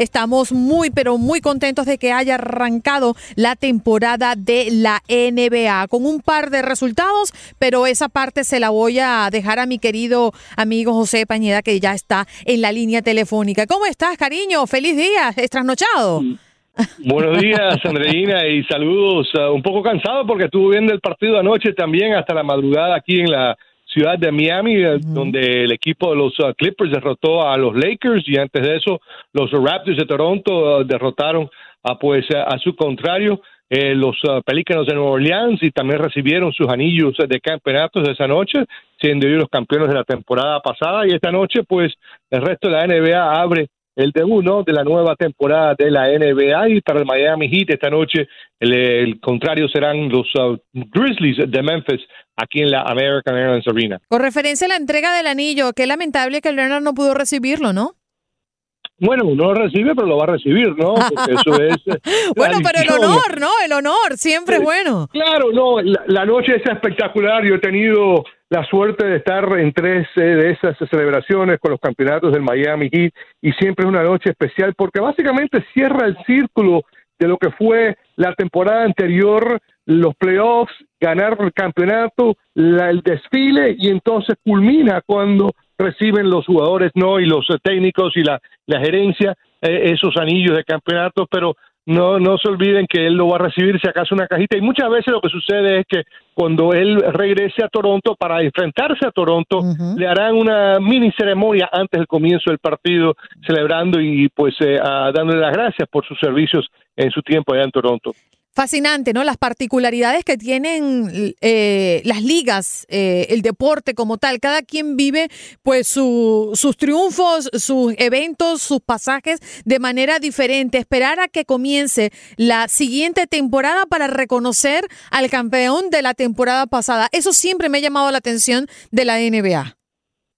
Estamos muy, pero muy contentos de que haya arrancado la temporada de la NBA con un par de resultados, pero esa parte se la voy a dejar a mi querido amigo José Pañeda, que ya está en la línea telefónica. ¿Cómo estás, cariño? Feliz día, ¿es trasnochado? Buenos días, Andreina, y saludos. Uh, un poco cansado porque estuve viendo el partido anoche también hasta la madrugada aquí en la ciudad de Miami, eh, donde el equipo de los uh, Clippers derrotó a los Lakers y antes de eso los Raptors de Toronto uh, derrotaron a pues a su contrario eh, los Pelícanos de Nueva Orleans y también recibieron sus anillos de campeonatos esa noche, siendo ellos los campeones de la temporada pasada. Y esta noche pues el resto de la NBA abre el debut ¿no? de la nueva temporada de la NBA y para el Miami Heat esta noche el, contrario serán los uh, Grizzlies de Memphis aquí en la American Airlines Arena. Con referencia a la entrega del anillo, qué lamentable que Leonard no pudo recibirlo, ¿no? Bueno, uno lo recibe, pero lo va a recibir, ¿no? Porque eso es. bueno, pero el honor, ¿no? El honor, siempre es bueno. Claro, no, la, noche es espectacular. Yo he tenido la suerte de estar en tres eh, de esas celebraciones con los campeonatos del Miami Heat y siempre es una noche especial porque básicamente cierra el círculo de lo que fue la temporada anterior, los playoffs, ganar el campeonato, el desfile y entonces culmina cuando reciben los jugadores no y los técnicos y la, la gerencia eh, esos anillos de campeonato, pero no, no se olviden que él lo va a recibir si acaso una cajita. Y muchas veces lo que sucede es que cuando él regrese a Toronto para enfrentarse a Toronto le harán una mini ceremonia antes del comienzo del partido celebrando y pues eh, dándole las gracias por sus servicios en su tiempo allá en Toronto fascinante, ¿no? Las particularidades que tienen eh, las ligas, eh, el deporte como tal. Cada quien vive, pues, sus triunfos, sus eventos, sus pasajes de manera diferente. Esperar a que comience la siguiente temporada para reconocer al campeón de la temporada pasada. Eso siempre me ha llamado la atención de la NBA.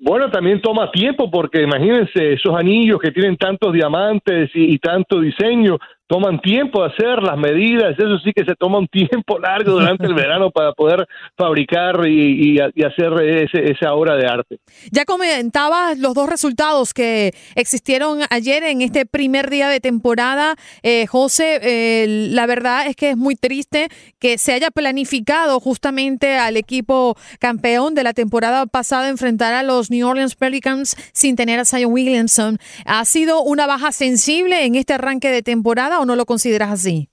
Bueno, también toma tiempo porque imagínense esos anillos que tienen tantos diamantes y tanto diseño, toman tiempo hacer las medidas, eso sí que se toma un tiempo largo durante el verano para poder fabricar y, hacer ese, esa obra de arte. Ya comentabas los dos resultados que existieron ayer en este primer día de temporada. Eh, José, eh, la verdad es que es muy triste que se haya planificado justamente al equipo campeón de la temporada pasada enfrentar a los New Orleans Pelicans sin tener a Zion Williamson. ¿Ha sido una baja sensible en este arranque de temporada? O no lo consideras así?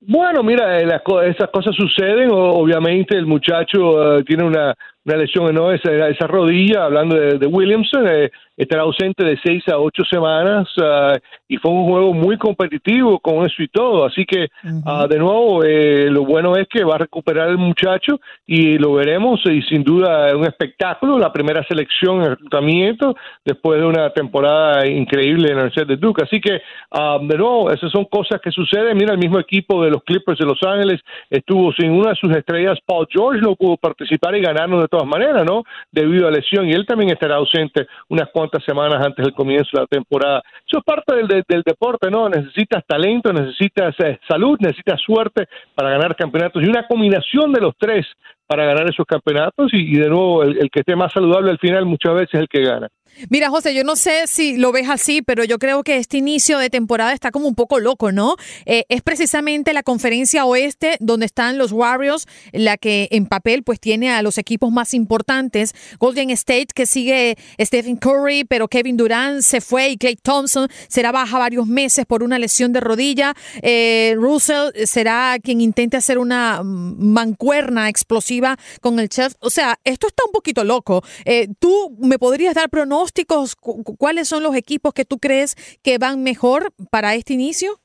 Bueno, mira, eh, esas cosas suceden. Obviamente el muchacho eh, tiene una, lesión en esa, esa rodilla, hablando de, Williamson, eh, estará ausente de seis a ocho semanas uh, y fue un juego muy competitivo con eso y todo. Así que, uh, de nuevo, eh, lo bueno es que va a recuperar el muchacho y lo veremos y sin duda un espectáculo, la primera selección en reclutamiento después de una temporada increíble en el set de Duke. Así que, uh, de nuevo, esas son cosas que suceden. Mira, el mismo equipo de los Clippers de Los Ángeles estuvo sin una de sus estrellas, Paul George no pudo participar y ganarnos de todas maneras, ¿no? Debido a lesión y él también estará ausente unas cuantas semanas antes del comienzo de la temporada. Eso es parte del, del, deporte, ¿no? Necesitas talento, necesitas eh, salud, necesitas suerte para ganar campeonatos y una combinación de los tres para ganar esos campeonatos y, de nuevo el, que esté más saludable al final muchas veces es el que gana. Mira, José, yo no sé si lo ves así, pero yo creo que este inicio de temporada está como un poco loco, ¿no? Eh, es precisamente la conferencia oeste donde están los Warriors, la que en papel pues tiene a los equipos más importantes. Golden State que sigue Stephen Curry, pero Kevin Durant se fue y Clay Thompson será baja varios meses por una lesión de rodilla. Eh, Russell será quien intente hacer una mancuerna explosiva con el chef. O sea, esto está un poquito loco. Eh, ¿Tú me podrías dar pronósticos? ¿Cuáles son los equipos que tú crees que van mejor para este inicio?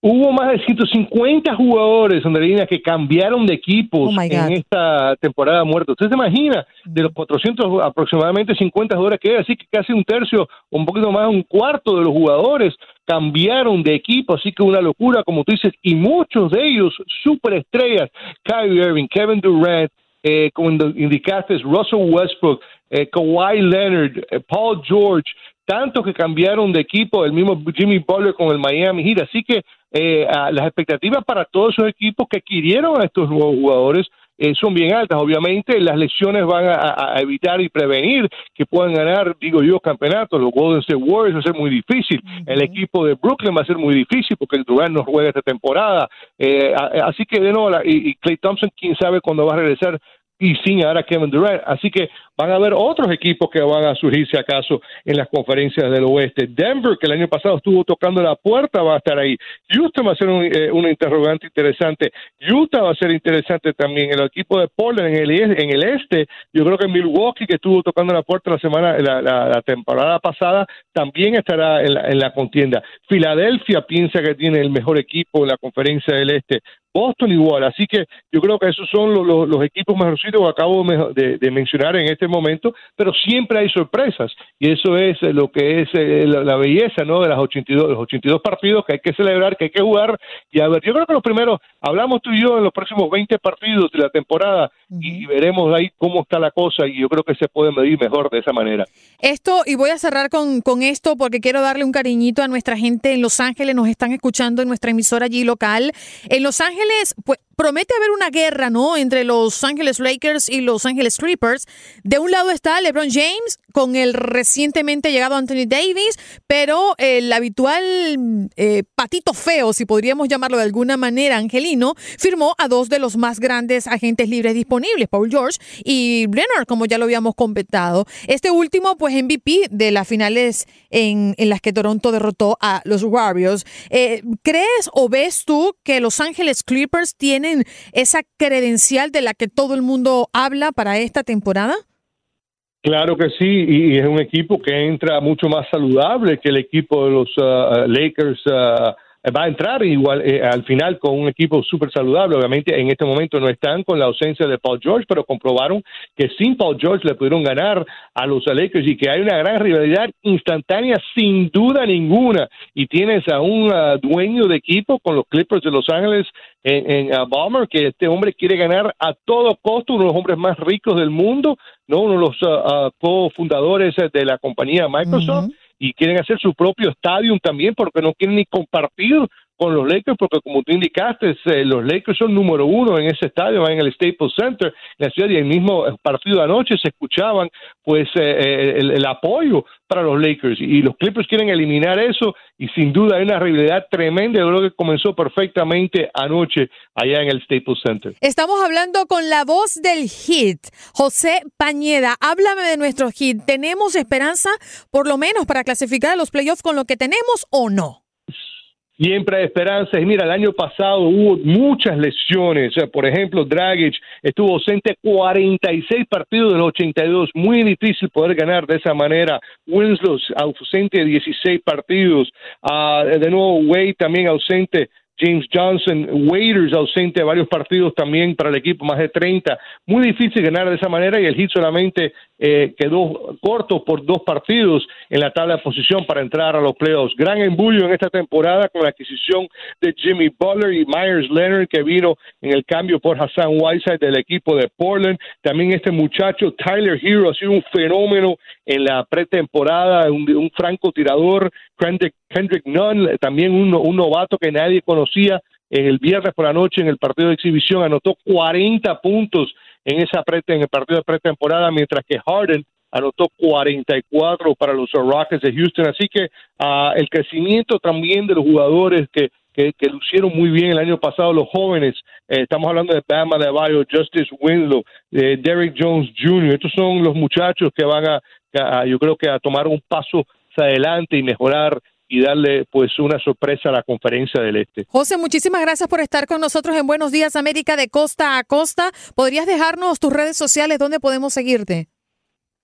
Hubo más de 150 jugadores, Andreina, que cambiaron de equipos oh en esta temporada muerta. ¿Usted se imagina? De los 400, aproximadamente 50 jugadores que hay, así que casi un tercio, un poquito más, un cuarto de los jugadores cambiaron de equipo, así que una locura, como tú dices, y muchos de ellos superestrellas, Kyrie Irving, Kevin Durant, eh, como indicaste, Russell Westbrook, eh, Kawhi Leonard, eh, Paul George, tantos que cambiaron de equipo, el mismo Jimmy Butler con el Miami Heat, así que eh, las expectativas para todos esos equipos que adquirieron a estos nuevos jugadores eh, son bien altas. Obviamente las lesiones van a, evitar y prevenir que puedan ganar, digo yo, campeonatos. Los Golden State Warriors va a ser muy difícil. El equipo de Brooklyn va a ser muy difícil porque el Durant no juega esta temporada. Eh, así que de nuevo, y, y Clay Thompson, quién sabe cuándo va a regresar y sin ahora Kevin Durant. Así que van a haber otros equipos que van a surgirse acaso en las conferencias del oeste. Denver, que el año pasado estuvo tocando la puerta, va a estar ahí. Houston va a ser un, eh, interrogante interesante. Utah va a ser interesante también. El equipo de Portland en el, en el este, yo creo que Milwaukee, que estuvo tocando la puerta la semana, la, la, temporada pasada, también estará en la, en la contienda. Filadelfia piensa que tiene el mejor equipo en la conferencia del este. Boston igual, así que yo creo que esos son los, los, equipos mejorcitos que acabo de, mencionar en este momento, pero siempre hay sorpresas y eso es lo que es eh, la, belleza ¿no? de las 82, los 82 partidos que hay que celebrar, que hay que jugar y a ver, yo creo que los primeros, hablamos tú y yo en los próximos 20 partidos de la temporada y veremos ahí cómo está la cosa y yo creo que se puede medir mejor de esa manera. Esto, y voy a cerrar con, con esto porque quiero darle un cariñito a nuestra gente en Los Ángeles, nos están escuchando en nuestra emisora allí local. En Los Ángeles pues promete haber una guerra, ¿no? Entre los Ángeles Lakers y los Ángeles Clippers. De un lado está LeBron James con el recientemente llegado Anthony Davis, pero el habitual eh, patito feo, si podríamos llamarlo de alguna manera, Angelino, firmó a dos de los más grandes agentes libres disponibles, Paul George y Brenner, como ya lo habíamos comentado. Este último, pues MVP de las finales en, las que Toronto derrotó a los Warriors. Eh, ¿Crees o ves tú que los Ángeles Clippers tienen esa credencial de la que todo el mundo habla para esta temporada? Claro que sí, y es un equipo que entra mucho más saludable que el equipo de los uh, Lakers. Uh, va a entrar igual eh, al final con un equipo súper saludable. Obviamente en este momento no están con la ausencia de Paul George, pero comprobaron que sin Paul George le pudieron ganar a los Lakers y que hay una gran rivalidad instantánea sin duda ninguna. Y tienes a un uh, dueño de equipo con los Clippers de Los Ángeles en, en uh, Balmer, que este hombre quiere ganar a todo costo, uno de los hombres más ricos del mundo, no uno de los uh, cofundadores de la compañía Microsoft y quieren hacer su propio estadio también porque no quieren ni compartir con los Lakers, porque como tú indicaste, eh, los Lakers son número uno en ese estadio, en el Staples Center, en la ciudad, y el mismo partido anoche se escuchaban pues eh, eh, el, apoyo para los Lakers, y los Clippers quieren eliminar eso, y sin duda hay una rivalidad tremenda, creo que comenzó perfectamente anoche allá en el Staples Center. Estamos hablando con la voz del hit, José Pañeda, háblame de nuestro hit, ¿tenemos esperanza por lo menos para clasificar a los playoffs con lo que tenemos o no? Siempre hay esperanzas. Mira, el año pasado hubo muchas lesiones. por ejemplo, Dragic estuvo ausente 46 partidos de los 82. Muy difícil poder ganar de esa manera. Winslow ausente 16 partidos. Ah, de nuevo, Wade también ausente James Johnson, Waiters ausente de varios partidos también para el equipo, más de 30. Muy difícil ganar de esa manera y el Heat solamente eh, quedó corto por dos partidos en la tabla de posición para entrar a los playoffs. Gran embullo en esta temporada con la adquisición de Jimmy Butler y Myers Leonard que vino en el cambio por Hassan Whiteside del equipo de Portland. También este muchacho Tyler Hero ha sido un fenómeno en la pretemporada, un, un franco tirador. Kendrick, Kendrick Nunn, también un, un novato que nadie conocía el viernes por la noche en el partido de exhibición, anotó 40 puntos en esa pre en el partido de pretemporada, mientras que Harden anotó 44 para los Rockets de Houston. Así que uh, el crecimiento también de los jugadores que, que, lucieron muy bien el año pasado, los jóvenes, eh, estamos hablando de Bama de Bayo, Justice Winslow, eh, Derrick Jones Jr., estos son los muchachos que van a, yo creo que a tomar un paso adelante y mejorar y darle pues una sorpresa a la conferencia del Este. José, muchísimas gracias por estar con nosotros en Buenos Días América de costa a costa. ¿Podrías dejarnos tus redes sociales donde podemos seguirte?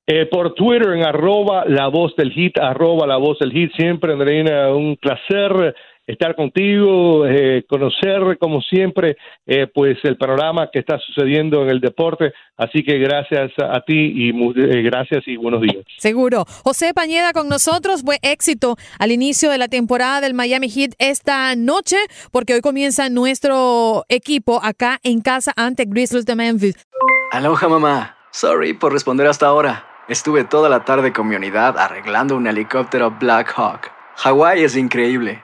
Eh, por Twitter en arroba la voz del hit, arroba la voz del hit. Siempre, Andreina, un placer estar contigo, eh, conocer como siempre eh, pues el panorama que está sucediendo en el deporte. Así que gracias a ti y eh, gracias y buenos días. Seguro. José Pañeda con nosotros. Buen éxito al inicio de la temporada del Miami Heat esta noche porque hoy comienza nuestro equipo acá en casa ante Grizzlies de Memphis. Aloha mamá. Sorry por responder hasta ahora. Estuve toda la tarde con mi unidad arreglando un helicóptero Black Hawk. Hawái es increíble.